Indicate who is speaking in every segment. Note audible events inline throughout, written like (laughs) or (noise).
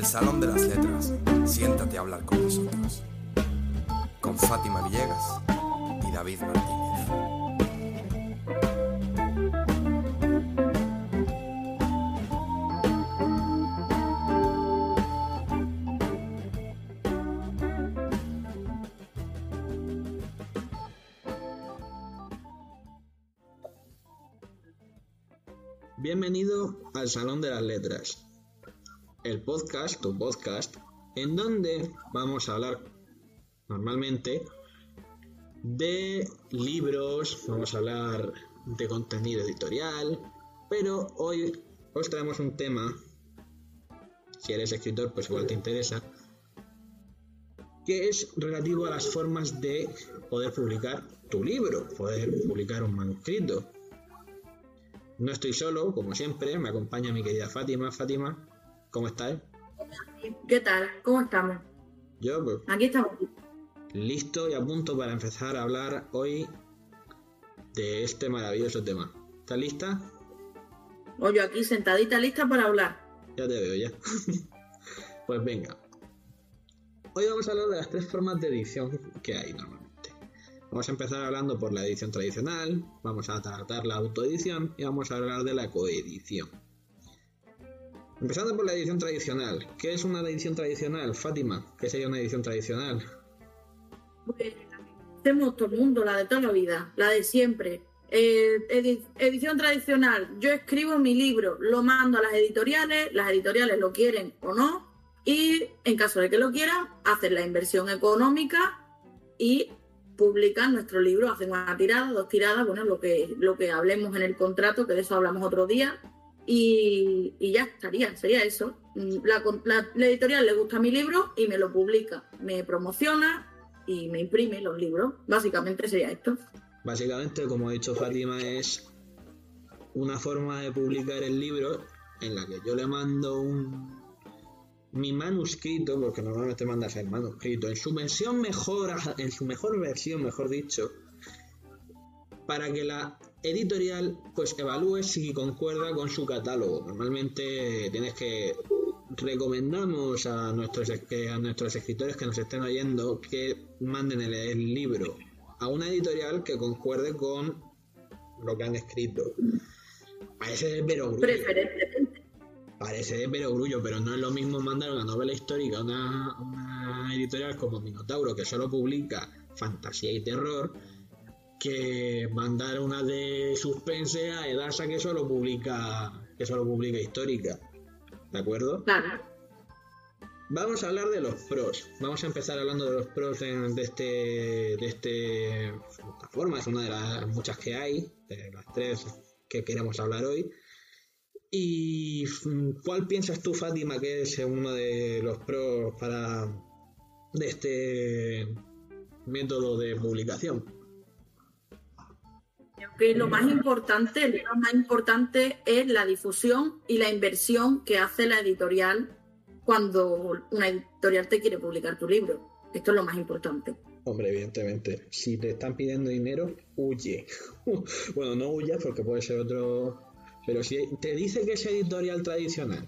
Speaker 1: al Salón de las Letras. Siéntate a hablar con nosotros. Con Fátima Villegas y David Martínez.
Speaker 2: Bienvenido al Salón de las Letras, el podcast, tu podcast, en donde vamos a hablar normalmente de libros, vamos a hablar de contenido editorial, pero hoy os traemos un tema, si eres escritor pues igual te interesa, que es relativo a las formas de poder publicar tu libro, poder publicar un manuscrito. No estoy solo, como siempre, me acompaña mi querida Fátima. Fátima, ¿cómo estás?
Speaker 3: ¿Qué tal? ¿Cómo estamos?
Speaker 2: Yo, pues,
Speaker 3: Aquí estamos.
Speaker 2: listo y a punto para empezar a hablar hoy de este maravilloso tema. ¿Estás lista?
Speaker 3: O yo aquí sentadita lista para hablar.
Speaker 2: Ya te veo ya. (laughs) pues venga. Hoy vamos a hablar de las tres formas de edición que hay normalmente. Vamos a empezar hablando por la edición tradicional, vamos a tratar la autoedición y vamos a hablar de la coedición. Empezando por la edición tradicional. ¿Qué es una edición tradicional, Fátima? ¿Qué sería una edición tradicional?
Speaker 3: Pues hacemos todo el mundo, la de toda la vida, la de siempre. Eh, edi- edición tradicional. Yo escribo mi libro, lo mando a las editoriales, las editoriales lo quieren o no, y en caso de que lo quieran, hacen la inversión económica y publican nuestro libro, hacen una tirada, dos tiradas, bueno, lo que, lo que hablemos en el contrato, que de eso hablamos otro día, y, ya estaría, sería eso. Mm, la editorial le gusta mi libro y me lo publica, me promociona y me imprime los libros. Básicamente sería esto.
Speaker 2: Básicamente, como ha dicho Fátima, es una forma de publicar el libro en la que yo le mando un mi manuscrito, porque normalmente mandas el manuscrito, en su versión mejor, en su mejor versión, mejor dicho, para que la editorial pues evalúe si concuerda con su catálogo. Normalmente tienes que recomendamos a nuestros que a nuestros escritores que nos estén oyendo que manden el, el libro a una editorial que concuerde con lo que han escrito. Parece de perogrullo,
Speaker 3: Preferentemente.
Speaker 2: parece de perogrullo, pero no es lo mismo mandar una novela histórica a una, a una editorial como Minotauro que solo publica fantasía y terror que mandar una de suspense a Edasa que solo publica que solo publica histórica. ¿De acuerdo?
Speaker 3: Claro.
Speaker 2: Vamos a hablar de los pros. Vamos a empezar hablando de los pros de, de este de este esta forma. Es una de las muchas que hay, de las tres que queremos hablar hoy. ¿Y mm, cuál piensas tú, Fátima, que es uno de los pros para de este método de publicación?
Speaker 3: Que lo más importante, lo más importante es la difusión y la inversión que hace la editorial cuando una editorial te quiere publicar tu libro. Esto es lo más importante.
Speaker 2: Hombre, evidentemente, si te están pidiendo dinero, huye. (laughs) bueno, no huyas porque puede ser otro. Pero si te dice que es editorial tradicional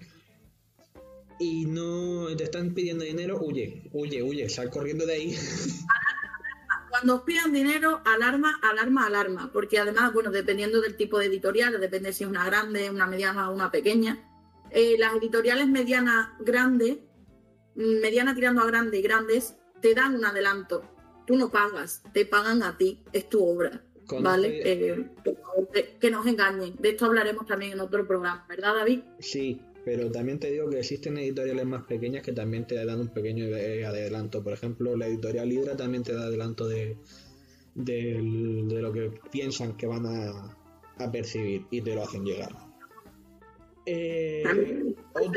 Speaker 2: y no te están pidiendo dinero, huye, huye, huye, sal corriendo de ahí. (laughs) (laughs)
Speaker 3: Cuando os pidan dinero, alarma, alarma, alarma. Porque además, bueno, dependiendo del tipo de editorial, depende si es una grande, una mediana o una pequeña. eh, las editoriales medianas grandes, mediana tirando a grande y grandes, te dan un adelanto. Tú no pagas, te pagan a ti, es tu obra.
Speaker 2: Conoce-
Speaker 3: ¿Vale? Eh, que nos engañen. De esto hablaremos también en otro programa, ¿verdad, David?
Speaker 2: Sí, pero también te digo que existen editoriales más pequeñas que también te dan un pequeño eh, adelanto. Por ejemplo, la editorial Hydra también te da adelanto de, de lo que piensan que van a, a percibir y te lo hacen llegar. Eh, otro,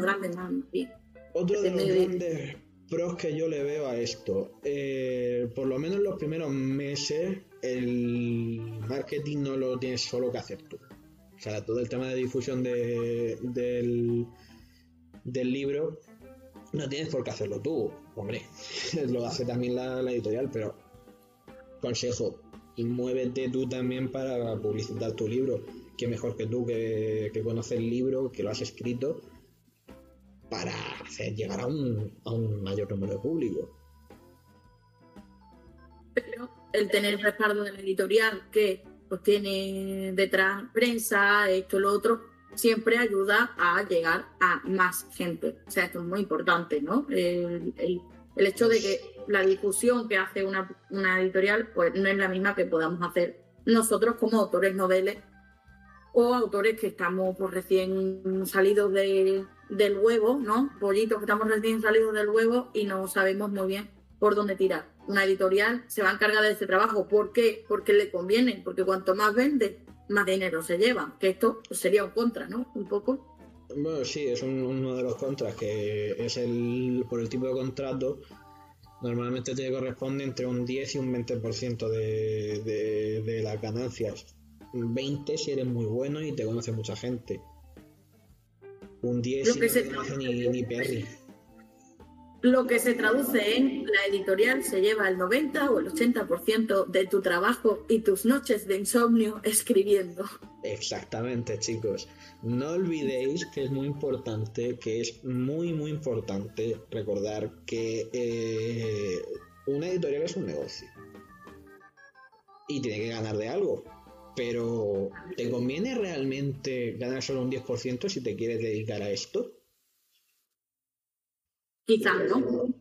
Speaker 3: grande, bien.
Speaker 2: otro de los
Speaker 3: depende de-
Speaker 2: grandes pros que yo le veo a esto, eh, por lo menos los primeros meses, el marketing no lo tienes solo que hacer tú. O sea, todo el tema de difusión de- del, del libro no tienes por qué hacerlo tú. Hombre, (laughs) lo hace también la, editorial, pero consejo, muévete tú también para publicitar tu libro. Que mejor que tú que, que conoce el libro, que lo has escrito, para llegar a un, a un mayor número de público.
Speaker 3: Pero el tener respaldo de la editorial que pues tiene detrás prensa, esto, lo otro, siempre ayuda a llegar a más gente. O sea, esto es muy importante, ¿no? El, el- hecho de que la difusión que hace una, una editorial, pues no es la misma que podamos hacer nosotros como autores noveles o autores que estamos pues, recién salidos de- del huevo, ¿no? Pollitos que estamos recién salidos del huevo y no sabemos muy bien por dónde tirar. Una editorial se va a encargar de ese trabajo. ¿Por qué? Porque le conviene, porque cuanto más vende, más dinero se lleva. Que esto sería un contra, ¿no? Un poco.
Speaker 2: Bueno, sí, es un- uno de los contras que es el por el tipo de contrato. Normalmente te corresponde entre un 10 y un 20% de, de, de las ganancias. Un 20 si eres muy bueno y te conoce mucha gente. Un 10
Speaker 3: Lo
Speaker 2: si
Speaker 3: que
Speaker 2: no
Speaker 3: se
Speaker 2: te conoce ni, ni Perry.
Speaker 3: Lo que se traduce en la editorial se lleva el 90 o el 80% de tu trabajo y tus noches de insomnio escribiendo.
Speaker 2: Exactamente, chicos. No olvidéis que es muy importante, que es muy, muy importante recordar que eh, una editorial es un negocio. Y tiene que ganar de algo. Pero, ¿te conviene realmente ganar solo un 10% si te quieres dedicar a esto?
Speaker 3: Quizás no.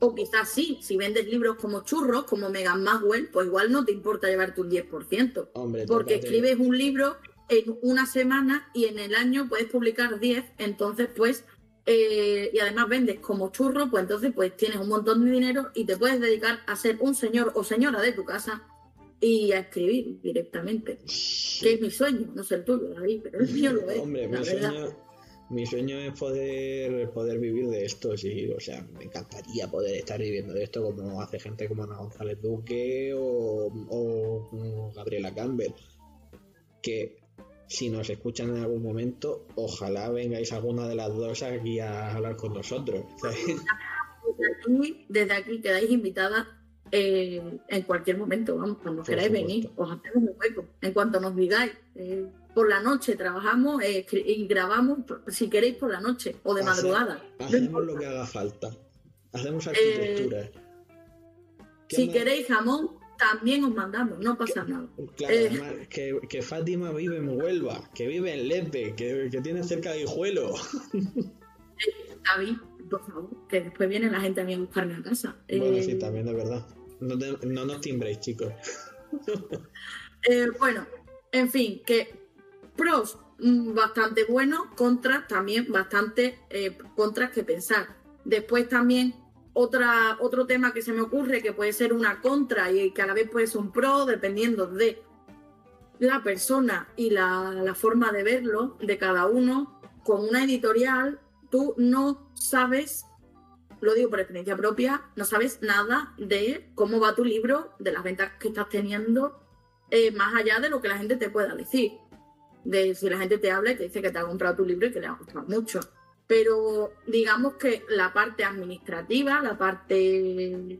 Speaker 3: O quizás sí, si vendes libros como churros, como Megan Maxwell, pues igual no te importa llevarte un 10%.
Speaker 2: Hombre,
Speaker 3: Porque escribes un libro en una semana y en el año puedes publicar 10, entonces pues, eh, y además vendes como churro, pues entonces pues tienes un montón de dinero y te puedes dedicar a ser un señor o señora de tu casa y a escribir directamente. Que es mi sueño, no sé el tuyo, David, pero el mío lo es.
Speaker 2: Hombre,
Speaker 3: la
Speaker 2: mi
Speaker 3: verdad.
Speaker 2: sueño, mi sueño es poder, poder vivir de esto, sí. O sea, me encantaría poder estar viviendo de esto como hace gente como Ana González Duque o, Gabriela Campbell. Que si nos escuchan en algún momento, ojalá vengáis alguna de las dos aquí a hablar con nosotros.
Speaker 3: Desde aquí, desde aquí quedáis invitadas eh, en cualquier momento, vamos, cuando
Speaker 2: Por
Speaker 3: queráis
Speaker 2: supuesto.
Speaker 3: venir, os hacemos un hueco. En cuanto nos digáis, eh, por la noche trabajamos eh, y grabamos, si queréis, por la noche o de
Speaker 2: Hace-
Speaker 3: madrugada.
Speaker 2: Hacemos lo que haga falta. Hacemos arquitectura. ¿Qué
Speaker 3: Si
Speaker 2: más?
Speaker 3: queréis jamón, también os mandamos, no pasa nada.
Speaker 2: Claro,
Speaker 3: Eh.
Speaker 2: además, que, que Fátima vive en Huelva, que vive en Lepe, que, que tiene cerca de Hijuelo. (laughs)
Speaker 3: David, por favor, que después viene la gente a mí a buscarme a casa.
Speaker 2: Bueno,
Speaker 3: Eh,
Speaker 2: sí, también es verdad. No, te- no nos timbréis, chicos. (laughs)
Speaker 3: Eh, bueno, en fin, que pros mm, bastante buenos, contras también bastante eh, contras que pensar. Después también otro tema que se me ocurre que puede ser una contra y que a la vez puede ser un pro, dependiendo de la persona y la, la forma de verlo de cada uno. Con una editorial, tú no sabes, lo digo por experiencia propia, no sabes nada de cómo va tu libro, de las ventas que estás teniendo, eh, más allá de lo que la gente te pueda decir. De si la gente te habla y te dice que te ha comprado tu libro y que le ha gustado mucho. Pero digamos que la parte administrativa, la parte,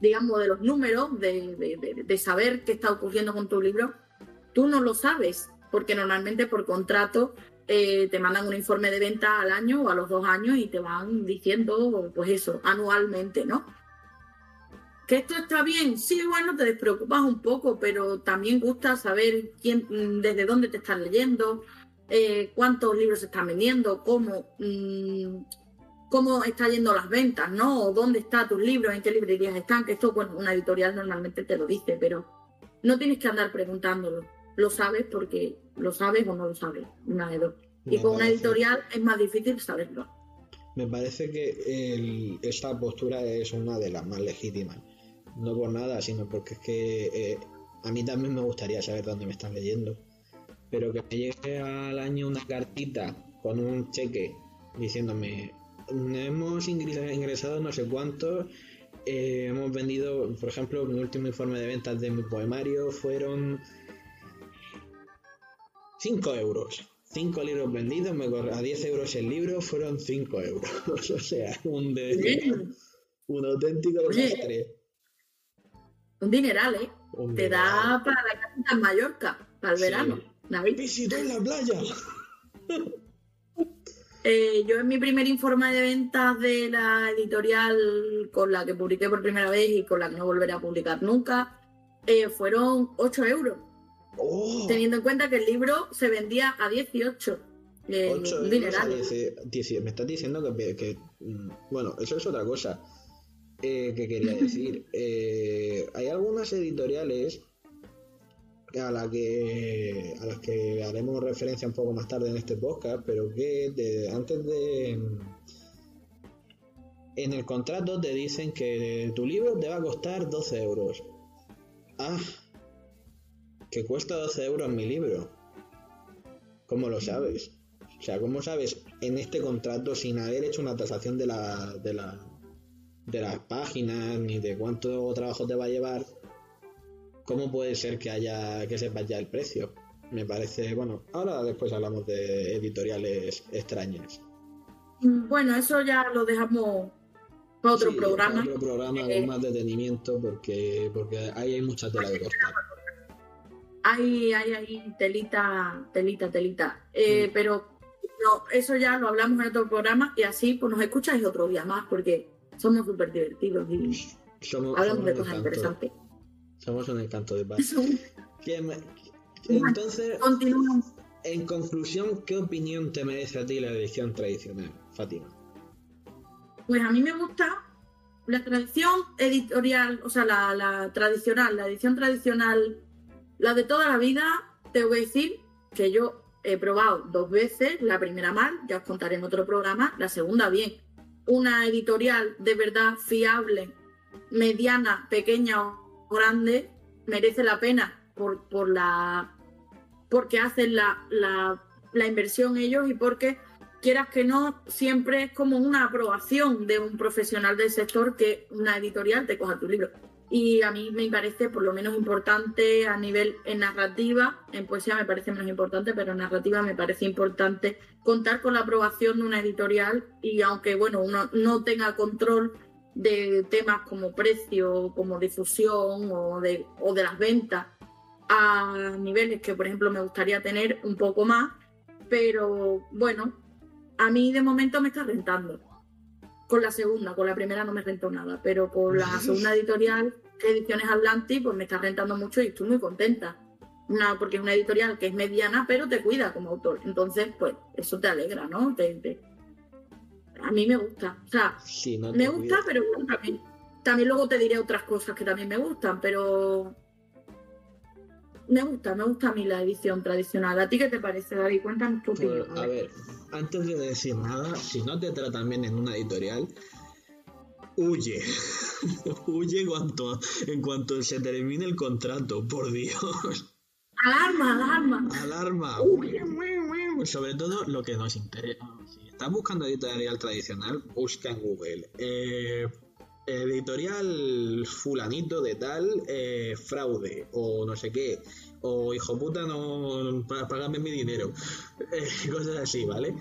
Speaker 3: digamos, de los números, de, de- de- saber qué está ocurriendo con tu libro, tú no lo sabes, porque normalmente por contrato eh, te mandan un informe de venta al año o a los dos años y te van diciendo, pues eso, anualmente, ¿no? Que esto está bien, sí, bueno, te despreocupas un poco, pero también gusta saber quién, mm, desde dónde te están leyendo, eh, cuántos libros se están vendiendo, cómo, mm, cómo está yendo las ventas, ¿no? O dónde están tus libros, en qué librerías están, que esto, bueno, una editorial normalmente te lo dice, pero no tienes que andar preguntándolo. Lo sabes porque lo sabes o no lo sabes, una de dos. Y con una editorial es más difícil saberlo.
Speaker 2: Me parece que el- esta postura es una de las más legítimas. No por nada, sino porque es que eh, a mí también me gustaría saber dónde me están leyendo. Pero que me llegue al año una cartita con un cheque diciéndome hemos ingres- ingresado no sé cuántos, eh, hemos vendido, por ejemplo, mi último informe de ventas de mi poemario fueron 5 euros. 5 libros vendidos, me a 10 euros el libro fueron 5 euros. (laughs) o sea, un, de- un auténtico desastre.
Speaker 3: Un dineral, ¿eh?
Speaker 2: Un
Speaker 3: Te da para la casa en Mallorca, para el
Speaker 2: Sí.
Speaker 3: verano.
Speaker 2: Visitó en la playa. (laughs)
Speaker 3: Eh, yo en mi primer informe de ventas de la editorial con la que publiqué por primera vez y con la que no volveré a publicar nunca, eh, fueron 8 euros.
Speaker 2: ¡Oh!
Speaker 3: Teniendo en cuenta que el libro se vendía a 18. Eh,
Speaker 2: euros
Speaker 3: dineral.
Speaker 2: a dieci- me estás diciendo que, que, mm, bueno eso es otra cosa eh, que quería decir. Eh, hay algunas editoriales a la que a las que haremos referencia un poco más tarde en este podcast pero que antes de en el contrato te dicen que tu libro te va a costar 12 euros. Ah que cuesta 12 euros mi libro. ¿Cómo lo sabes? O sea, ¿cómo sabes en este contrato sin haber hecho una tasación de la, de la de las páginas ni de cuánto trabajo te va a llevar? ¿Cómo puede ser que haya que sepas ya el precio? Me parece, bueno, ahora después hablamos de editoriales extrañas.
Speaker 3: Bueno, eso ya lo dejamos para otro
Speaker 2: Sí,
Speaker 3: programa.
Speaker 2: Otro programa
Speaker 3: Eh,
Speaker 2: con más detenimiento porque porque ahí hay mucha tela de cortar.
Speaker 3: Hay, hay, hay telita, telita, telita. Eh,
Speaker 2: Mm.
Speaker 3: Pero no, eso ya lo hablamos en otro programa y así pues nos escucháis otro día más porque somos súper divertidos y
Speaker 2: Somos,
Speaker 3: hablamos
Speaker 2: somos
Speaker 3: de cosas
Speaker 2: encanto,
Speaker 3: interesantes.
Speaker 2: somos un encanto de paz.
Speaker 3: Eso,
Speaker 2: ¿Qué me- (laughs) Entonces,
Speaker 3: Continuamos.
Speaker 2: En conclusión, ¿qué opinión te merece a ti la edición tradicional, Fátima?
Speaker 3: Pues a mí me gusta la tradición editorial, o sea, la, la tradicional, la edición tradicional, la de toda la vida. Te voy a decir que yo he probado dos veces, la primera mal, ya os contaré en otro programa, la segunda bien. Una editorial de verdad fiable, mediana, pequeña o grande, merece la pena por, por la porque hacen la, la, la inversión ellos y porque quieras que no, siempre es como una aprobación de un profesional del sector que una editorial te coja tu libro. Y a mí me parece por lo menos importante a nivel en narrativa, en poesía me parece menos importante, pero en narrativa me parece importante contar con la aprobación de una editorial y aunque bueno, uno no tenga control de temas como precio, como difusión o de, o de las ventas a niveles que por ejemplo me gustaría tener un poco más, pero bueno, a mí de momento me está rentando. Con la segunda, con la primera no me rentó nada, pero con la segunda editorial, Ediciones Atlantis, pues me está rentando mucho y estoy muy contenta. Una, porque es una editorial que es mediana, pero te cuida como autor. Entonces, pues eso te alegra, ¿no? Te- te- A mí me gusta. O sea,
Speaker 2: Sí, no
Speaker 3: me gusta, pero bueno, también, también luego te diré otras cosas que también me gustan, pero me gusta, me gusta a mí la edición tradicional. ¿A ti qué te parece, David? Cuéntame tu
Speaker 2: Pues,
Speaker 3: opinión.
Speaker 2: a ver, antes de decir nada, si no te tratan bien en una editorial, huye. (laughs) huye cuanto, en cuanto se termine el contrato, por Dios.
Speaker 3: Alarma, alarma.
Speaker 2: Alarma. Sobre todo lo que nos interesa. Si estás buscando editorial tradicional, busca en Google. eh, editorial fulanito de tal, eh, fraude, o no sé qué, o hijo puta, no, pagarme mi dinero. (laughs) Eh, cosas así, ¿vale?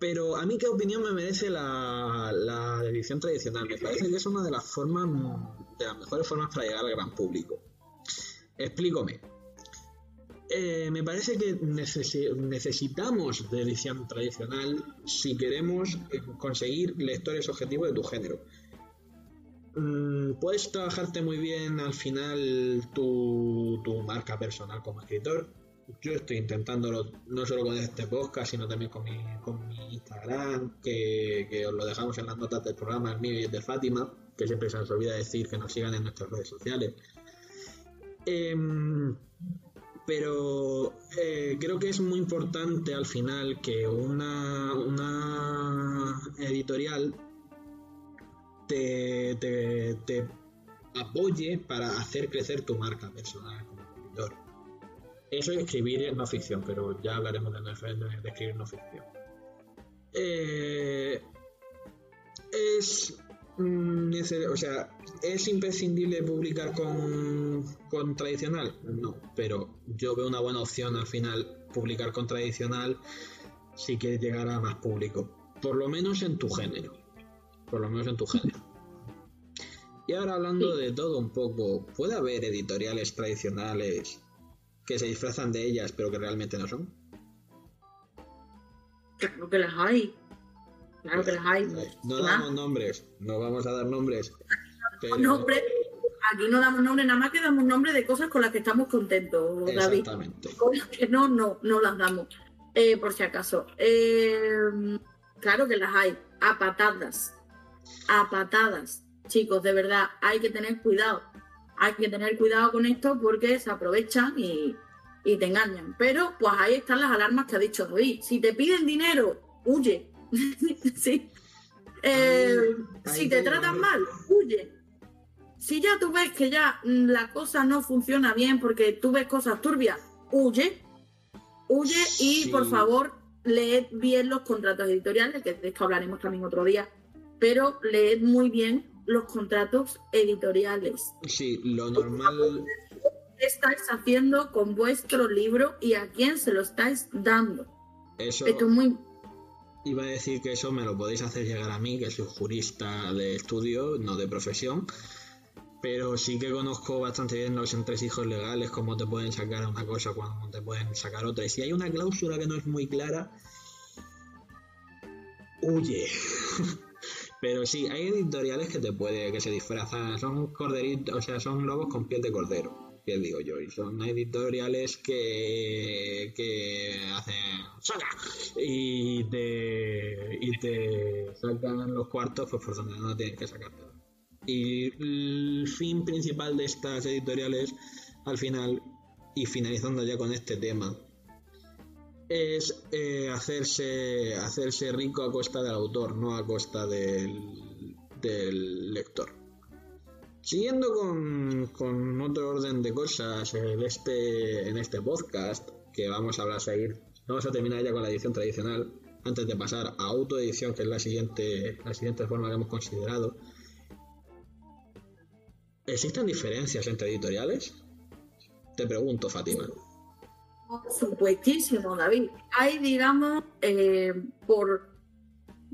Speaker 2: Pero a mí, ¿qué opinión me merece la, la edición tradicional? Me parece que es una de las formas, de las mejores formas para llegar al gran público. Explícame. Eh, me parece que necesi- necesitamos de edición tradicional si queremos eh, conseguir lectores objetivos de tu género. Mm, puedes trabajarte muy bien al final tu, tu marca personal como escritor. Yo estoy intentándolo no solo con este podcast, sino también con mi, con mi Instagram, que, que os lo dejamos en las notas del programa, el mío y el de Fátima, que siempre se nos olvida decir que nos sigan en nuestras redes sociales. Em, pero eh, creo que es muy importante al final que una, una editorial te, te, te apoye para hacer crecer tu marca personal como escritor. Eso es escribir no ficción, pero ya hablaremos de, de escribir no ficción. Eh, es mm, nece- o sea, ¿es imprescindible publicar con, con tradicional? No, pero yo veo una buena opción al final publicar con tradicional si quieres llegar a más público. Por lo menos en tu género. Por lo menos en tu género. Y ahora hablando de todo un poco, ¿puede haber editoriales tradicionales que se disfrazan de ellas pero que realmente no son?
Speaker 3: Claro que las hay. Claro que las hay.
Speaker 2: No damos nombres, no vamos a dar nombres. Pero...
Speaker 3: Aquí no damos nombres, nada más que damos nombres de cosas con las que estamos contentos, David.
Speaker 2: Exactamente.
Speaker 3: Con las que no, no, no las damos. Eh, por si acaso. Eh, claro que las hay. A patadas. A patadas. Chicos, de verdad, hay que tener cuidado. Hay que tener cuidado con esto porque se aprovechan y, y te engañan. Pero pues ahí están las alarmas que ha dicho David. Si te piden dinero, huye. (laughs) sí. Eh, si te
Speaker 2: tengo
Speaker 3: tratan mal, huye. Si ya tú ves que ya mm, la cosa no funciona bien porque tú ves cosas turbias, huye. Huye y
Speaker 2: Sí.
Speaker 3: por favor leed bien los contratos editoriales, que de esto hablaremos también otro día, pero leed muy bien los contratos editoriales.
Speaker 2: Sí, lo normal.
Speaker 3: ¿Qué estáis haciendo con vuestro libro y a quién se lo estáis dando?
Speaker 2: Eso
Speaker 3: Esto es muy
Speaker 2: iba a decir que eso me lo podéis hacer llegar a mí, que soy jurista de estudio, no de profesión. Pero sí que conozco bastante bien los entresijos legales, cómo te pueden sacar una cosa, cuando te pueden sacar otra. Y si hay una cláusula que no es muy clara, huye. (laughs) Pero sí, hay editoriales que te puede, que se disfrazan, son corderitos, o sea, son lobos con piel de cordero, que digo yo, y son editoriales que, que hacen saca y te, y te sacan los cuartos pues por donde no tienes que sacar Y el fin principal de estas editoriales, al final, y finalizando ya con este tema, es eh, hacerse, hacerse rico a costa del autor, no a costa del, del lector. Siguiendo con, con otro orden de cosas en este, en este podcast, que vamos a hablar seguir, vamos a terminar ya con la edición tradicional, antes de pasar a autoedición, que es la siguiente, la siguiente forma que hemos considerado. ¿Existen diferencias entre editoriales? Te pregunto, Fátima.
Speaker 3: Por supuestísimo, David. Hay, digamos, eh, por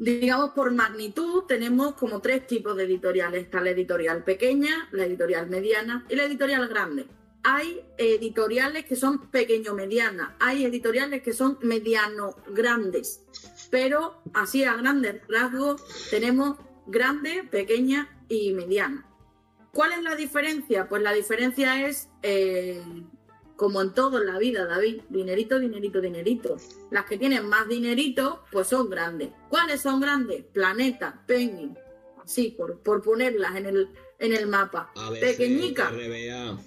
Speaker 3: digamos por magnitud, tenemos como tres tipos de editoriales. Está la editorial pequeña, la editorial mediana y la editorial grande. Hay editoriales que son pequeño-medianas, hay editoriales que son mediano-grandes, pero así a grandes rasgos tenemos grande, pequeña y mediana. ¿Cuál es la diferencia? Pues la diferencia es eh, como en todo en la vida, David, dinerito, dinerito, dinerito. Las que tienen más dinerito, pues son grandes. ¿Cuáles son grandes? Planeta, Penguin, así, por, por ponerlas en el, en el mapa.
Speaker 2: ABC,
Speaker 3: Pequeñica,
Speaker 2: RBA.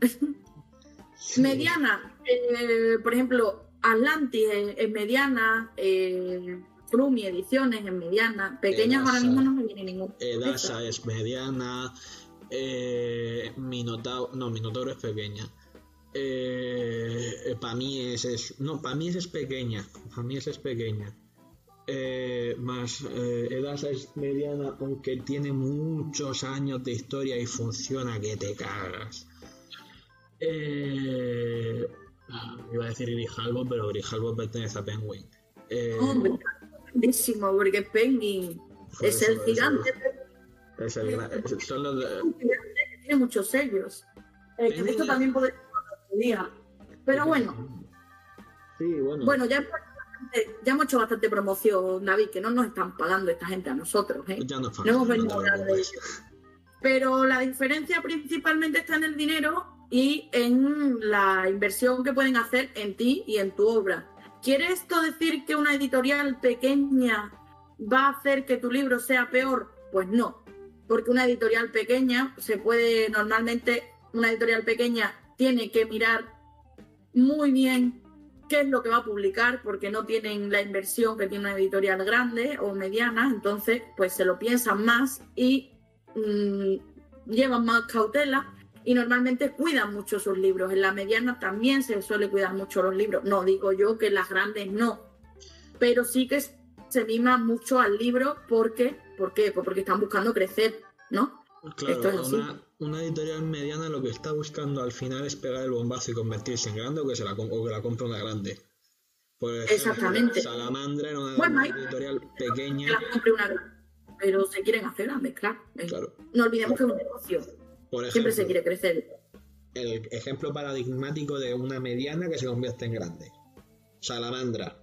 Speaker 2: (laughs)
Speaker 3: mediana, eh, por ejemplo, Atlantis es, es mediana, eh, Frumi Ediciones es mediana, pequeñas ahora mismo no me viene ninguna.
Speaker 2: Edasa es mediana. Eh, Minotauro. No, Minotauro es pequeña. Eh, para mí es, es- No, para mí es pequeña. Para mí es pequeña. Eh, más eh, Edasa es mediana, aunque tiene muchos años de historia y funciona que te cagas. Iba a decir Grijalbo, pero Grijalbo pertenece a Penguin.
Speaker 3: Hombre, grandísimo, porque Penguin es el gigante
Speaker 2: es el gran- son los de-
Speaker 3: tiene muchos sellos. Eh, que esto
Speaker 2: es-
Speaker 3: también podría día. Pero bueno,
Speaker 2: Sí, bueno.
Speaker 3: bueno, ya, hemos hecho bastante- ya hemos hecho bastante promoción, David, que no nos están pagando esta gente a nosotros. ¿eh?
Speaker 2: ya no,
Speaker 3: No hemos venido a hablar de ello. Pero la diferencia principalmente está en el dinero y en la inversión que pueden hacer en ti y en tu obra. ¿Quiere esto decir que una editorial pequeña va a hacer que tu libro sea peor? Pues no, porque una editorial pequeña se puede normalmente, una editorial pequeña tiene que mirar muy bien qué es lo que va a publicar porque no tienen la inversión que tiene una editorial grande o mediana, entonces pues se lo piensan más y mm, llevan más cautela y normalmente cuidan mucho sus libros. En la mediana también se suele cuidar mucho los libros. No digo yo que las grandes no, pero sí que se mima mucho al libro porque, ¿por qué? Pues porque están buscando crecer, ¿no?
Speaker 2: Claro,
Speaker 3: esto es así.
Speaker 2: una, editorial mediana lo que está buscando al final es pegar el bombazo y convertirse en grande o que, se la, o que la compre una grande. Ejemplo,
Speaker 3: Exactamente.
Speaker 2: Salamandra era una
Speaker 3: Bueno,
Speaker 2: editorial pequeña.
Speaker 3: Que las compre una grande, pero se quieren hacer grandes, claro.
Speaker 2: Claro.
Speaker 3: No olvidemos que es un negocio,
Speaker 2: Por ejemplo,
Speaker 3: siempre se quiere crecer.
Speaker 2: el ejemplo paradigmático de una mediana que se convierte en grande. Salamandra.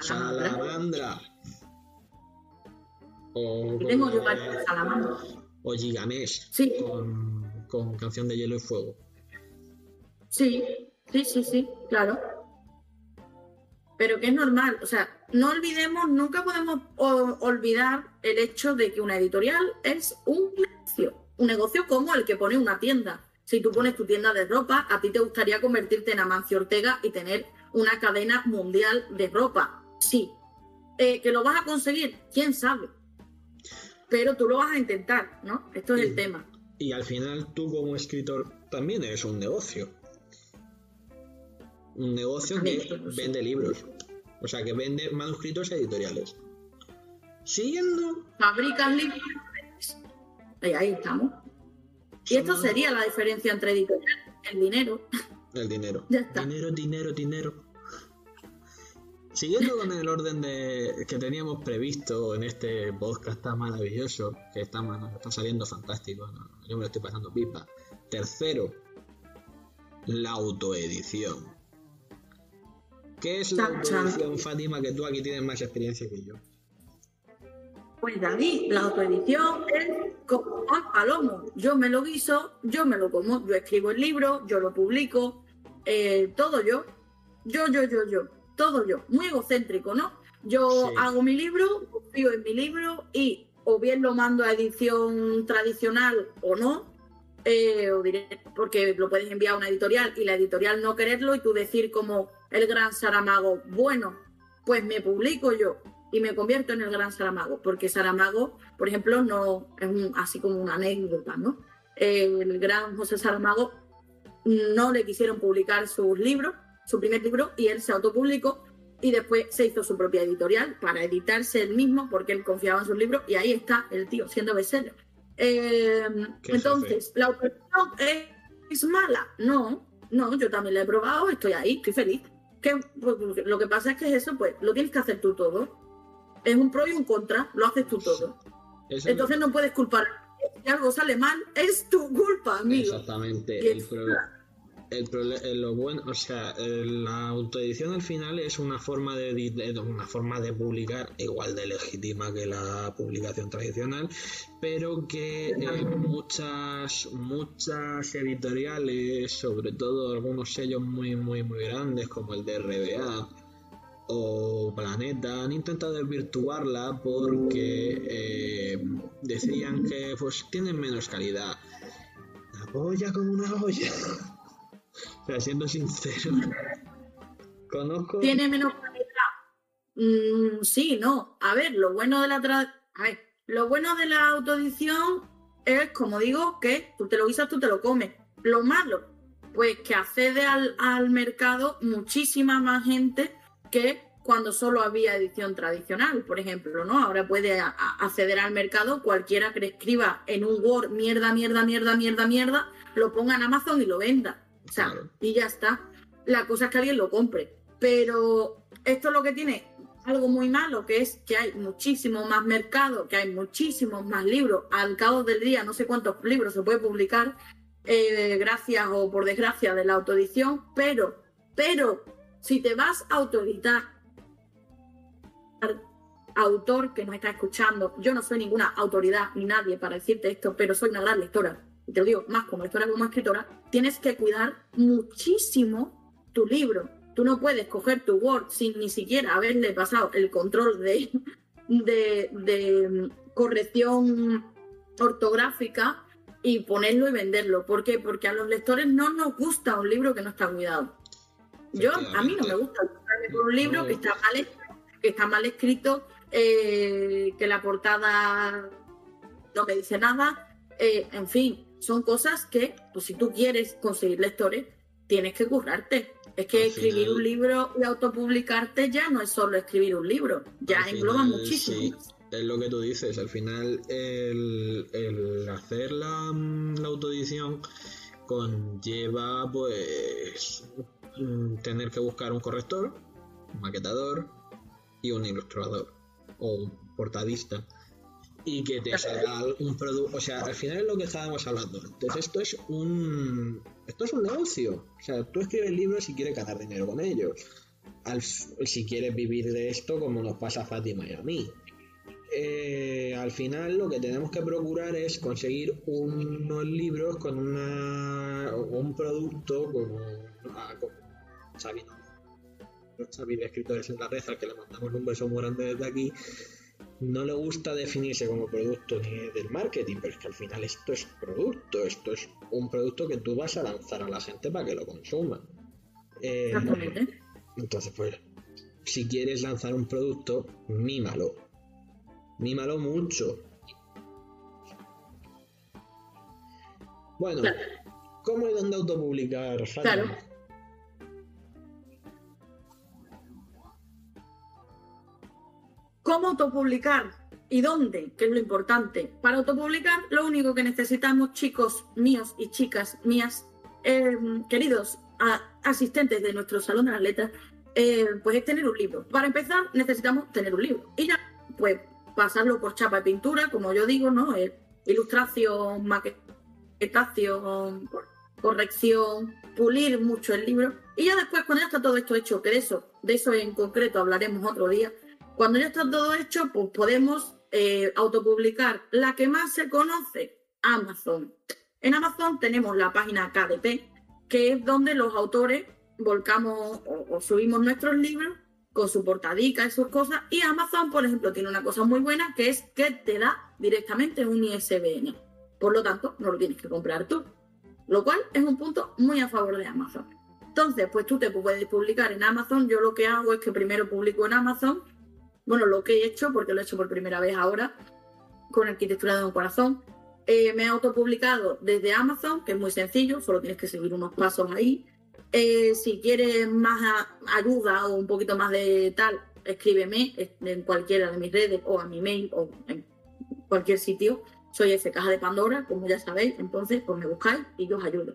Speaker 3: Salamandra.
Speaker 2: Salamandra. O,
Speaker 3: Y tengo yo varios salamandras.
Speaker 2: o Gigamesh
Speaker 3: Sí.
Speaker 2: con, con Canción de Hielo y Fuego.
Speaker 3: Sí, sí, sí, sí, claro. Pero que es normal, o sea, no olvidemos, nunca podemos olvidar el hecho de que una editorial es un negocio, un negocio como el que pone una tienda. Si tú pones tu tienda de ropa, a ti te gustaría convertirte en Amancio Ortega y tener una cadena mundial de ropa. Sí. Eh, ¿Que lo vas a conseguir? ¿Quién sabe? Pero tú lo vas a intentar, ¿no? Esto es el tema.
Speaker 2: Y al final tú como escritor también eres un negocio. Un negocio que
Speaker 3: sí.
Speaker 2: vende libros. O sea, que vende manuscritos editoriales. Siguiendo...
Speaker 3: fabrican libros. Y ahí estamos. Y esto sería la diferencia entre editorial el dinero.
Speaker 2: El dinero. (laughs)
Speaker 3: Ya está.
Speaker 2: Dinero, dinero, dinero. Siguiendo con el orden de que teníamos previsto en este podcast tan maravilloso, que está, está saliendo fantástico, ¿no? yo me lo estoy pasando pipa. Tercero, la autoedición. ¿Qué es la autoedición, Fátima? Que tú aquí tienes más experiencia que yo.
Speaker 3: Pues David, la autoedición es como Juan Palomo. Yo me lo guiso, yo me lo como, yo escribo el libro, yo lo publico, eh, todo yo. Yo, yo, yo, yo. Todo yo. Muy egocéntrico, ¿no? Yo
Speaker 2: Sí.
Speaker 3: hago mi libro, confío en mi libro y o bien lo mando a edición tradicional o no, eh, o diré, porque lo puedes enviar a una editorial y la editorial no quererlo y tú decir como el gran Saramago, bueno, pues me publico yo y me convierto en el gran Saramago, porque Saramago, por ejemplo, no es un- así como una anécdota, ¿no? El gran José Saramago no le quisieron publicar sus libros, su primer libro, y él se autopublicó y después se hizo su propia editorial para editarse él mismo porque él confiaba en sus libros y ahí está el tío siendo bestseller. Eh,
Speaker 2: Qué
Speaker 3: entonces, ¿la autoedición es, es mala? No, no, yo también la he probado, estoy ahí, estoy feliz. Que, pues, lo que pasa es que eso, pues, lo tienes que hacer tú todo. Es un pro y un contra, lo haces tú todo.
Speaker 2: Eso
Speaker 3: Entonces no puedes culpar. Si algo sale mal, es tu culpa, amigo.
Speaker 2: Exactamente. El pro- el eh, lo bueno, o sea, la autoedición al final es una forma de, de- una forma de publicar igual de legítima que la publicación tradicional, pero que eh, muchas muchas editoriales, sobre todo algunos sellos muy muy muy grandes como el de RBA o Planeta han intentado desvirtuarla porque eh, decían que pues tienen menos calidad. La polla como una olla. O sea, siendo sincero. (laughs) Conozco.
Speaker 3: ¿Tiene menos calidad? Mm, sí, no. A ver, lo bueno de la a ver, lo bueno de la autoedición es, como digo, que tú te lo guisas, tú te lo comes. Lo malo, pues que accede al, al mercado muchísima más gente que cuando solo había edición tradicional, por ejemplo, ¿no? Ahora puede acceder al mercado cualquiera que escriba en un Word mierda, mierda, mierda, mierda, mierda, lo ponga en Amazon y lo venda. O sea, y ya está. La cosa es que alguien lo compre. Pero esto es lo que tiene algo muy malo, que es que hay muchísimo más mercado, que hay muchísimos más libros. Al cabo del día, no sé cuántos libros se puede publicar, eh, gracias o por desgracia de la autoedición, pero, pero, si te vas a autoeditar, autor que nos está escuchando, yo no soy ninguna autoridad ni nadie para decirte esto, pero soy una gran lectora, y te lo digo más como lectora como escritora, tienes que cuidar muchísimo tu libro. Tú no puedes coger tu Word sin ni siquiera haberle pasado el control de, de, de corrección ortográfica y ponerlo y venderlo. ¿Por qué? Porque a los lectores no nos gusta un libro que no está cuidado. Yo, a mí no me gusta por un libro que está mal, que está mal escrito, eh, que la portada no me dice nada. eh, en fin, son cosas que, pues si tú quieres conseguir lectores, tienes que currarte. Es que
Speaker 2: Al
Speaker 3: escribir
Speaker 2: final-
Speaker 3: un libro y autopublicarte ya no es solo escribir un libro, ya engloba
Speaker 2: final,
Speaker 3: muchísimo.
Speaker 2: sí, es lo que tú dices. Al final, el, el hacer la, mm, la autoedición conlleva, pues, mm, tener que buscar un corrector, un maquetador y un ilustrador o un portadista. Y que te salga un producto. O sea, al final es lo que estábamos hablando antes. Esto es un. Esto es un negocio. O sea, tú escribes libros y quieres ganar dinero con ellos. si quieres vivir de esto, como nos pasa a Fátima y a mí. Eh, al final lo que tenemos que procurar es conseguir unos libros con una, un producto como, ah, como Xavi, escritores en la red al que le mandamos un beso muy grande desde aquí no le gusta definirse como producto ni del marketing, pero es que al final esto es producto, esto es un producto que tú vas a lanzar a la gente para que lo consuma. Eh, entonces, pues, si quieres lanzar un producto, mímalo. Mímalo mucho. Bueno, ¿cómo y dónde autopublicar?
Speaker 3: Claro. ¿Cómo autopublicar? ¿Y dónde? Que es lo importante. Para autopublicar, lo único que necesitamos, chicos míos y chicas mías, eh, queridos asistentes de nuestro salón de las letras, eh, pues es tener un libro. Para empezar, necesitamos tener un libro. Y ya, pues pasarlo por chapa de pintura, como yo digo, ¿no? Eh, ilustración, maquetación, corrección, pulir mucho el libro. Y ya después, cuando ya está todo esto hecho, que de eso, de eso en concreto hablaremos otro día, cuando ya está todo hecho, pues podemos eh, autopublicar la que más se conoce, Amazon. En Amazon tenemos la página KDP, que es donde los autores volcamos o, subimos nuestros libros con su portadica y sus cosas. Y Amazon, por ejemplo, tiene una cosa muy buena que es que te da directamente un ISBN. Por lo tanto, no lo tienes que comprar tú. Lo cual es un punto muy a favor de Amazon. Entonces, pues tú te puedes publicar en Amazon. Yo lo que hago es que primero publico en Amazon. Bueno, lo que he hecho, porque lo he hecho por primera vez ahora, con Arquitectura de un Corazón. Eh, me he autopublicado desde Amazon, que es muy sencillo, solo tienes que seguir unos pasos ahí. Eh, si quieres más ayuda o un poquito más de tal, escríbeme en cualquiera de mis redes o a mi mail o en cualquier sitio. Soy ese caja de Pandora, como ya sabéis, entonces pues me buscáis y yo os ayudo.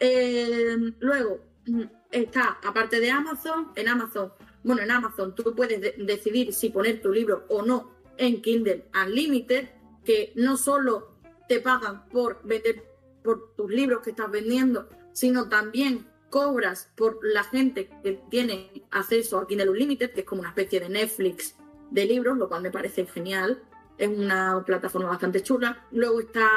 Speaker 3: Eh, luego mm, está, aparte de Amazon, en Amazon, bueno, en Amazon tú puedes decidir si poner tu libro o no en Kindle Unlimited, que no solo te pagan por vender por tus libros que estás vendiendo, sino también cobras por la gente que tiene acceso a Kindle Unlimited, que es como una especie de Netflix de libros, lo cual me parece genial. Es una plataforma bastante chula. Luego está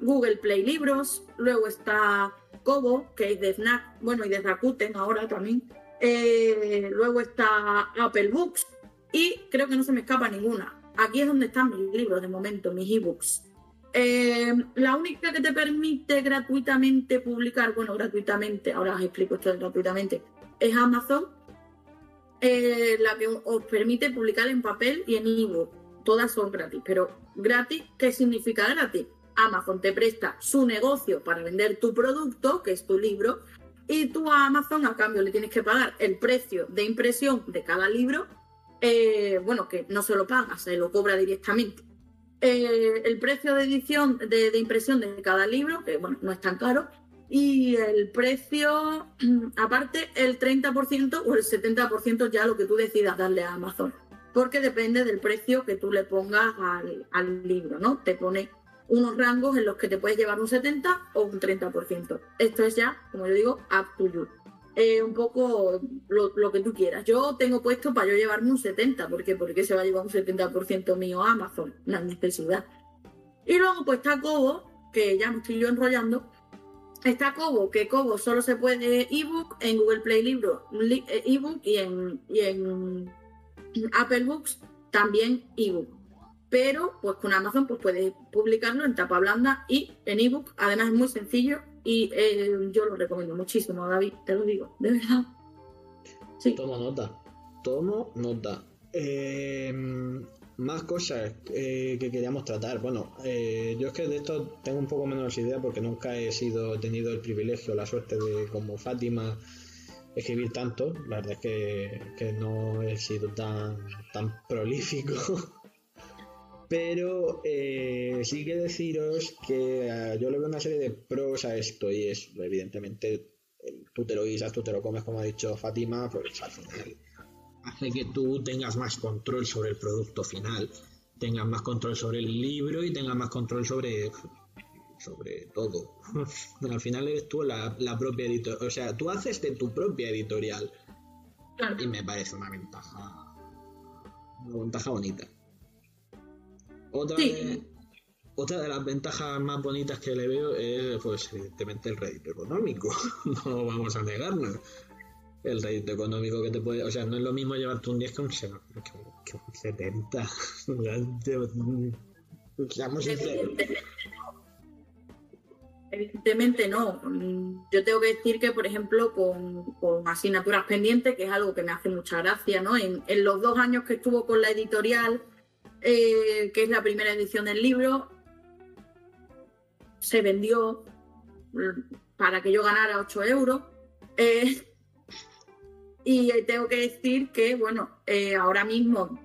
Speaker 3: Google Play Libros, luego está Kobo, que es de Snack, bueno, y de Rakuten ahora también. Eh, luego está Apple Books y creo que no se me escapa ninguna. Aquí es donde están mis libros de momento, mis ebooks. Eh, la única que te permite gratuitamente publicar, bueno, gratuitamente, ahora os explico esto gratuitamente, es Amazon, eh, la que os permite publicar en papel y en ebook. Todas son gratis, pero gratis, ¿qué significa gratis? Amazon te presta su negocio para vender tu producto, que es tu libro, y tú a Amazon a cambio le tienes que pagar el precio de impresión de cada libro, eh, bueno, que no se lo paga, se lo cobra directamente eh, el precio de edición, de, impresión de cada libro, que bueno, no es tan caro, y el precio, (clears throat) aparte, el 30% o el 70% ya lo que tú decidas darle a Amazon, porque depende del precio que tú le pongas al, libro, ¿no? Te pone unos rangos en los que te puedes llevar un 70 o un 30%. Esto es ya, como yo digo, up to you un poco lo, que tú quieras. Yo tengo puesto para yo llevarme un 70, ¿por qué? Porque se va a llevar un 70% mío Amazon, la necesidad. Y luego pues está Kobo, que ya me estoy yo enrollando. Está Kobo, que Kobo solo se puede ebook en Google Play Libro, eh, ebook y en, y en Apple Books también ebook. Pero pues con Amazon pues puedes publicarlo en tapa blanda y en ebook. Además es muy sencillo y eh, yo lo recomiendo muchísimo, David, te lo digo, de verdad.
Speaker 2: Tomo nota, tomo nota. Em, más cosas eh, que queríamos tratar. Bueno, eh, yo es que de esto tengo un poco menos idea porque nunca he sido tenido el privilegio, la suerte de como Fátima escribir tanto. La verdad es que, que no he sido tan, tan prolífico (laughs) Pero eh, sí que deciros que eh, yo le veo una serie de pros a esto y es, evidentemente, tú te lo guisas, tú te lo comes, como ha dicho Fátima, pues al final hace que tú tengas más control sobre el producto final, tengas más control sobre el libro y tengas más control sobre sobre todo. (laughs) al final eres tú la, la propia editorial, o sea, tú haces de tu propia editorial. Y me parece una ventaja. Una ventaja bonita. Otra,
Speaker 3: Sí.
Speaker 2: de, otra de las ventajas más bonitas que le veo es, pues, evidentemente, el rédito económico. (laughs) no vamos a negarnos. El rédito económico que te puede. O sea, no es lo mismo llevarte un 10 que un, que que un 70. O sea, te- Seamos sinceros.
Speaker 3: Evidentemente no. Yo tengo que decir que, por ejemplo, con, con asignaturas pendientes, que es algo que me hace mucha gracia, ¿no? En, en los dos años que estuvo con la editorial, eh, que es la primera edición del libro, se vendió mm, para que yo ganara 8 euros. Eh, (laughs) y tengo que decir que, bueno, eh, ahora mismo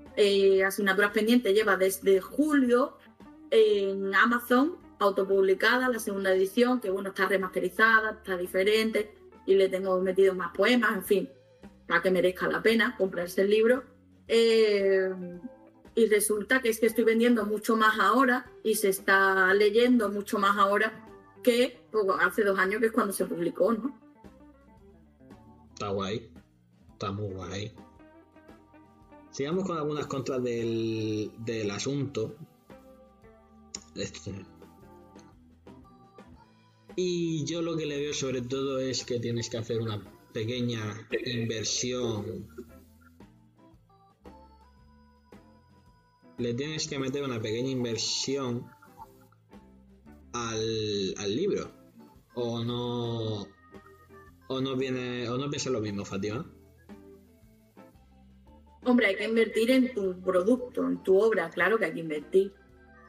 Speaker 3: asignaturas pendientes lleva desde julio en Amazon, autopublicada, la segunda edición, que bueno, está remasterizada, está diferente, y le tengo metido más poemas, en fin, para que merezca la pena comprarse el libro. Y resulta que es que estoy vendiendo mucho más ahora y se está leyendo mucho más ahora que pues, hace dos años, que es cuando se publicó, ¿no?
Speaker 2: Está guay. Está muy guay. Sigamos con algunas contras del, del asunto. Este. Y yo lo que le veo sobre todo es que tienes que hacer una pequeña inversión. Le tienes que meter una pequeña inversión al, libro. O no. O no viene. O no piensa lo mismo, Fátima.
Speaker 3: Hombre, hay que invertir en tu producto, en tu obra, claro que hay que invertir.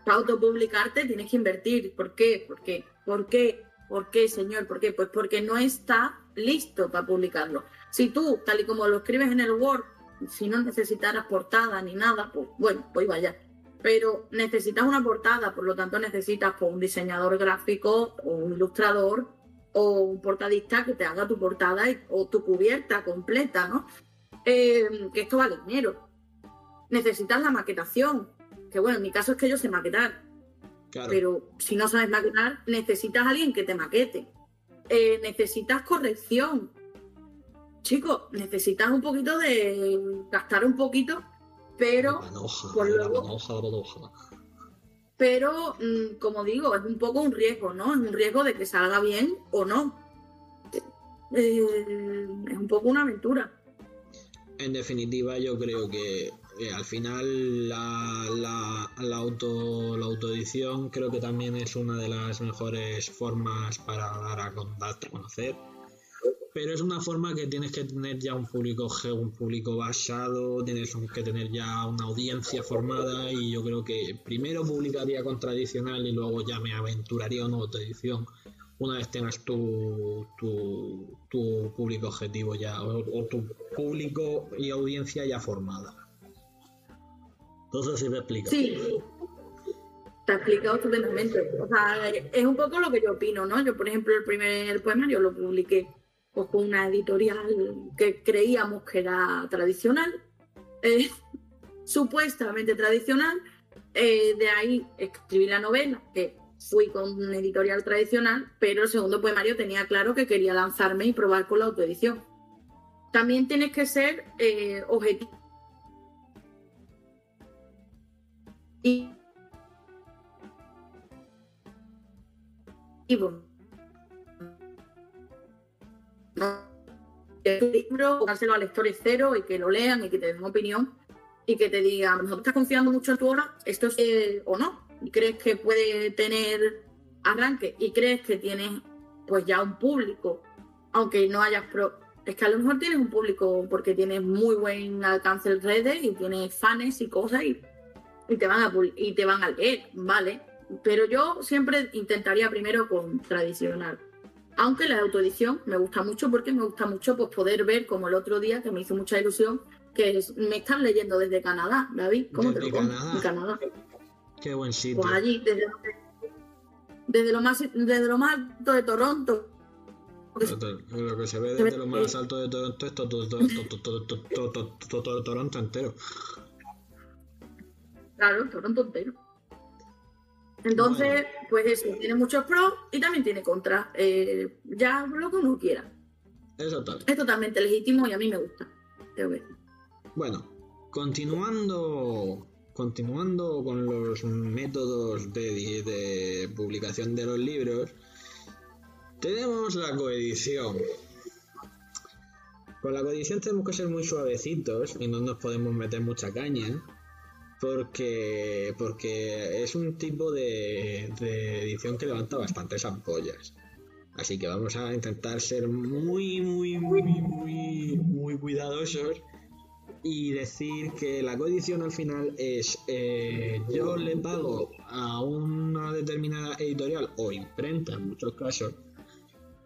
Speaker 3: Para autopublicarte tienes que invertir. ¿Por qué? ¿Por qué? ¿Por qué? ¿Por qué, señor? ¿Por qué? Pues porque no está listo para publicarlo. Si tú, tal y como lo escribes en el Word, si no necesitaras portada ni nada, pues bueno, pues vaya. Pero necesitas una portada, por lo tanto necesitas pues, un diseñador gráfico o un ilustrador o un portadista que te haga tu portada y- o tu cubierta completa, ¿no? Eh, que esto vale dinero. Necesitas la maquetación, que bueno, en mi caso es que yo sé maquetar,
Speaker 2: Claro.
Speaker 3: pero si no sabes maquetar, necesitas a alguien que te maquete. Eh, necesitas corrección. Chicos, necesitas un poquito de gastar un poquito, pero,
Speaker 2: Manoja,
Speaker 3: por
Speaker 2: la
Speaker 3: luego-
Speaker 2: manoja, la manoja.
Speaker 3: pero mm, como digo, es un poco un riesgo, ¿no? Es un riesgo de que salga bien o no. Eh, es un poco una aventura.
Speaker 2: En definitiva, yo creo que eh, al final la, la, la auto, la autoedición creo que también es una de las mejores formas para dar a, darte a conocer. Pero es una forma que tienes que tener ya un público, un público basado, tienes que tener ya una audiencia formada y yo creo que primero publicaría con tradicional y luego ya me aventuraría una autoedición una vez tengas tu, tu, tu público objetivo ya o, tu público y audiencia ya formada. Entonces, si me explico.
Speaker 3: Sí, te explicado estupendamente. O sea, es un poco lo que yo opino, ¿no? Yo, por ejemplo, el primer poema yo lo publiqué pues, con una editorial que creíamos que era tradicional, eh, (laughs) supuestamente tradicional. Eh, de ahí escribí la novela, que fui con una editorial tradicional, pero el segundo poemario tenía claro que quería lanzarme y probar con la autoedición. También tienes que ser eh, objetivo. Y bueno, no, el libro, dárselo al lector cero y que lo lean y que te den opinión y que te digan, a lo mejor estás confiando mucho en tu obra, esto es eh, o no, y crees que puede tener arranque y crees que tienes pues ya un público, aunque no hayas pro es que a lo mejor tienes un público porque tienes muy buen alcance en redes y tienes fans y cosas y, y te van a y te van a leer, ¿vale? Pero yo siempre intentaría primero con tradicional. Aunque la autoedición me gusta mucho porque me gusta mucho pues, poder ver, como el otro día, que me hizo mucha ilusión, que me están leyendo desde Canadá, David. ¿Cómo
Speaker 2: desde
Speaker 3: te lo
Speaker 2: Canadá.
Speaker 3: Canadá.
Speaker 2: Qué buen sitio.
Speaker 3: Pues allí, desde, desde, lo más, desde lo más alto de Toronto.
Speaker 2: Lo que se ve desde lo más alto de Toronto es todo Toronto entero.
Speaker 3: Claro, Toronto entero. Entonces, pues eso, tiene muchos pros y también tiene contras. Eh, ya lo que uno quiera. Es totalmente legítimo y a mí me gusta. tengo que
Speaker 2: Bueno, continuando, continuando con los métodos de, de publicación de los libros, tenemos la coedición. Con la coedición tenemos que ser muy suavecitos y no nos podemos meter mucha caña porque porque es un tipo de, edición que levanta bastantes ampollas. Así que vamos a intentar ser muy, muy, muy, muy, muy cuidadosos y decir que la coedición al final es eh, yo le pago a una determinada editorial o imprenta en muchos casos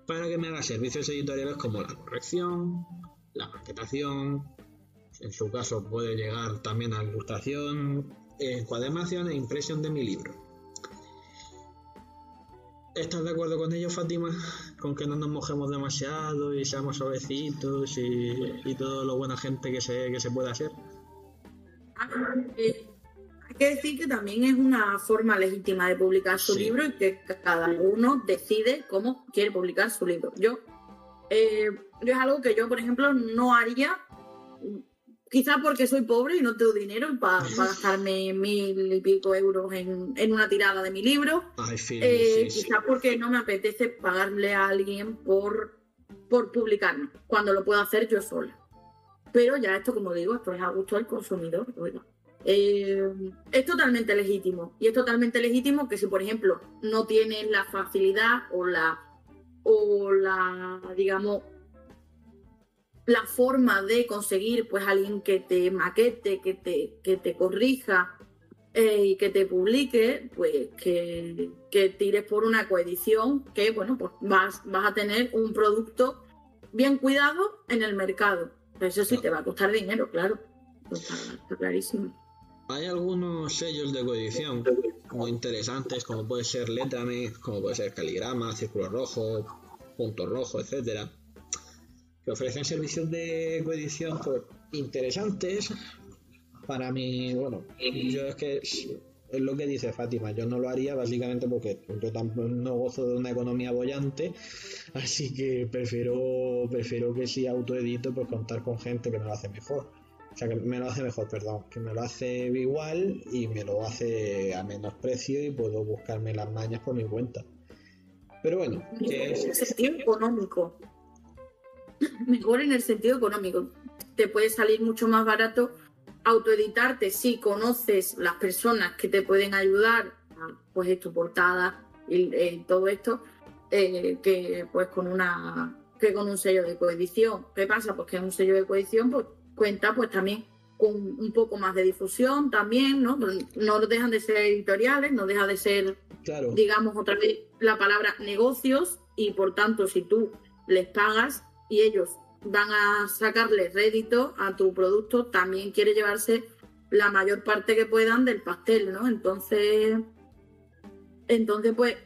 Speaker 2: para que me haga servicios editoriales como la corrección, la maquetación, en su caso puede llegar también a ilustración, encuadernación e impresión de mi libro. ¿Estás de acuerdo con ello, Fátima? Con que no nos mojemos demasiado y seamos suavecitos y, y todo lo buena gente que se, que se pueda hacer.
Speaker 3: Eh, hay que decir que también es una forma legítima de publicar su
Speaker 2: Sí.
Speaker 3: libro y que cada uno decide cómo quiere publicar su libro. Yo, eh, yo es algo que yo, por ejemplo, no haría, quizás porque soy pobre y no tengo dinero para gastarme mil y pico euros en, en una tirada de mi libro. Eh, quizás porque no me apetece pagarle a alguien por, por publicarme, cuando lo puedo hacer yo sola. Pero ya esto, como digo, esto es a gusto del consumidor. oiga. Eh, es totalmente legítimo. Y es totalmente legítimo que si, por ejemplo, no tienes la facilidad o la, o la, digamos, la forma de conseguir pues alguien que te maquete, que te, que te corrija eh, y que te publique, pues que, que tires por una coedición que, bueno, pues vas, vas a tener un producto bien cuidado en el mercado. Eso sí te va a costar dinero, claro. Pues está, está clarísimo.
Speaker 2: Hay algunos sellos de coedición muy interesantes, como puede ser Letrame, como puede ser Caligrama, Círculo Rojo, Punto Rojo, etcétera, que ofrecen servicios de coedición pues, interesantes. Para mí, bueno, yo es que es, lo que dice Fátima, yo no lo haría básicamente porque yo tampoco no gozo de una economía bollante, así que prefiero prefiero que si autoedito pues contar con gente que me lo hace mejor. O sea, que me lo hace mejor, perdón, que me lo hace igual y me lo hace a menos precio y puedo buscarme las mañas por mi cuenta. Pero bueno, que es...
Speaker 3: sentido económico. (clears throat) Mejor en el sentido económico. Te puede salir mucho más barato autoeditarte si conoces las personas que te pueden ayudar, a, pues esto, portada y eh, todo esto, eh, que pues con una que con un sello de coedición. ¿Qué pasa? Pues que un sello de coedición pues cuenta pues también con un poco más de difusión también, ¿no? No dejan de ser editoriales, no deja de ser
Speaker 2: Claro,
Speaker 3: digamos otra vez la palabra negocios y por tanto si tú les pagas y ellos van a sacarle rédito a tu producto, también quiere llevarse la mayor parte que puedan del pastel, ¿no? Entonces, entonces pues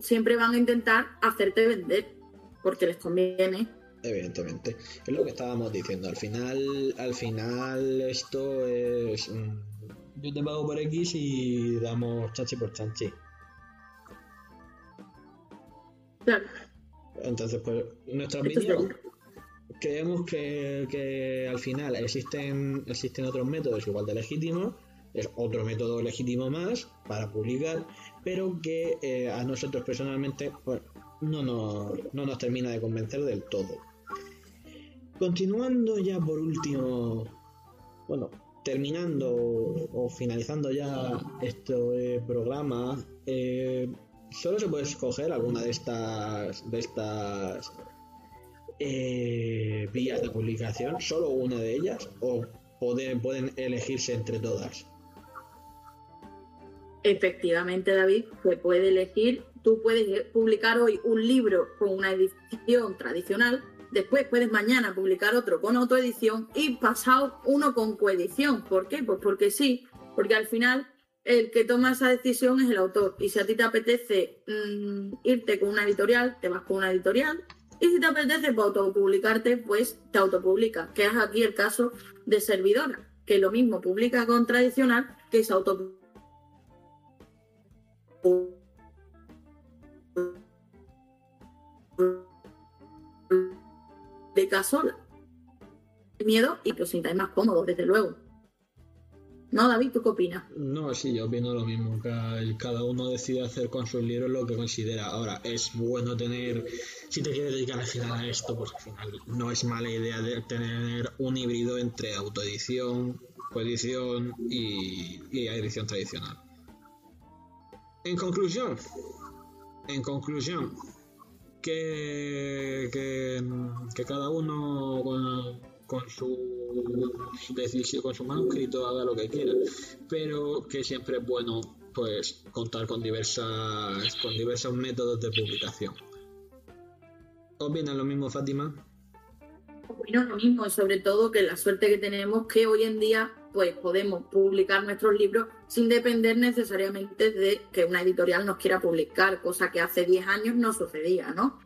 Speaker 3: siempre van a intentar hacerte vender porque les conviene.
Speaker 2: evidentemente. Es lo que estábamos diciendo. Al final, al final esto es... mm, Yo te pago por X y damos chanchi por chanchi.
Speaker 3: Claro,
Speaker 2: Entonces, pues, nuestra opinión, creemos que, que al final existen, existen otros métodos igual de legítimos, es otro método legítimo más para publicar, pero que eh, a nosotros personalmente pues, no, nos, no nos termina de convencer del todo. Continuando ya por último, bueno, terminando o finalizando ya este programa, eh, solo se puede escoger alguna de estas de estas eh, vías de publicación, solo una de ellas, o pueden, pueden elegirse entre todas.
Speaker 3: Efectivamente, David, se puede elegir. Tú puedes publicar hoy un libro con una edición tradicional, después puedes mañana publicar otro con autoedición y pasado uno con coedición. ¿Por qué? Pues porque sí, porque al final el que toma esa decisión es el autor. Y si a ti te apetece mm, irte con una editorial, te vas con una editorial. Y si te apetece pues, autopublicarte, pues te autopublicas. Que es aquí el caso de Servidora, que lo mismo publica con tradicional que se autopublica de sola. miedo y que os sintáis más cómodos, desde luego. ¿No, David? ¿Tú qué opinas?
Speaker 2: No, sí, yo opino lo mismo. que Cada uno decide hacer con sus libros lo que considera. Ahora, es bueno tener, si te quieres dedicar al final a esto, pues al final no es mala idea de tener un híbrido entre autoedición, coedición y, y edición tradicional. En conclusión, en conclusión, que, que, cada uno con, su decisión, con su manuscrito haga lo que quiera, pero que siempre es bueno pues contar con diversas con diversos métodos de publicación. ¿Opinas lo mismo, Fátima?
Speaker 3: Opino lo mismo, sobre todo que la suerte que tenemos que hoy en día pues podemos publicar nuestros libros sin depender necesariamente de que una editorial nos quiera publicar, cosa que hace 10 años no sucedía, ¿no?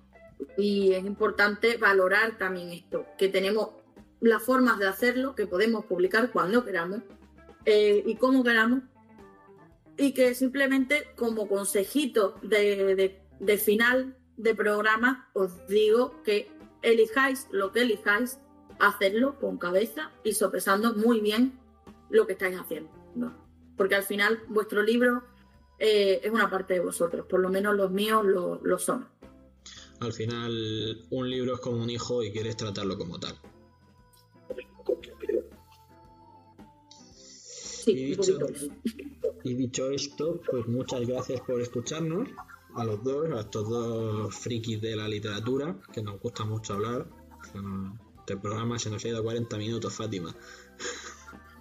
Speaker 3: Y es importante valorar también esto, que tenemos las formas de hacerlo, que podemos publicar cuando queramos eh, y como queramos, y que simplemente como consejito de, de final de programa os digo que elijáis lo que elijáis, hacerlo con cabeza y sopesando muy bien lo que estáis haciendo. Porque al final vuestro libro eh, es una parte de vosotros, por lo menos los míos lo, son.
Speaker 2: Al final un libro es como un hijo y quieres tratarlo como tal.
Speaker 3: Sí,
Speaker 2: y, dicho, y dicho esto, pues muchas gracias por escucharnos a los dos, a estos dos frikis de la literatura, que nos gusta mucho hablar. Este programa se nos ha ido 40 minutos, Fátima.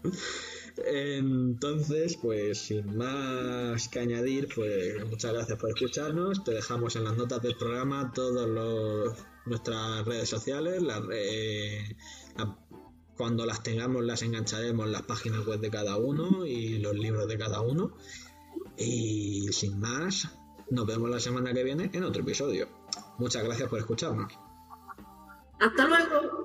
Speaker 2: (laughs) Entonces, pues sin más que añadir, pues muchas gracias por escucharnos. Te dejamos en las notas del programa todas nuestras redes sociales. Cuando las tengamos las engancharemos las páginas web de cada uno y los libros de cada uno. Y sin más, nos vemos la semana que viene en otro episodio. Muchas gracias por escucharnos.
Speaker 3: Hasta luego.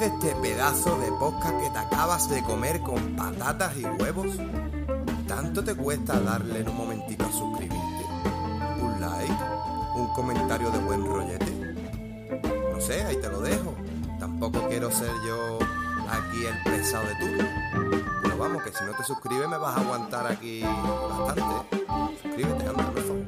Speaker 1: De este pedazo de posca que te acabas de comer con patatas y huevos, ¿tanto te cuesta darle en un momentito a suscribirte? ¿Un like? ¿Un comentario de buen rollete? No sé, ahí te lo dejo. Tampoco quiero ser yo aquí el pesado de turno. Pero vamos, que si no te suscribes me vas a aguantar aquí bastante. Suscríbete, anda, por favor.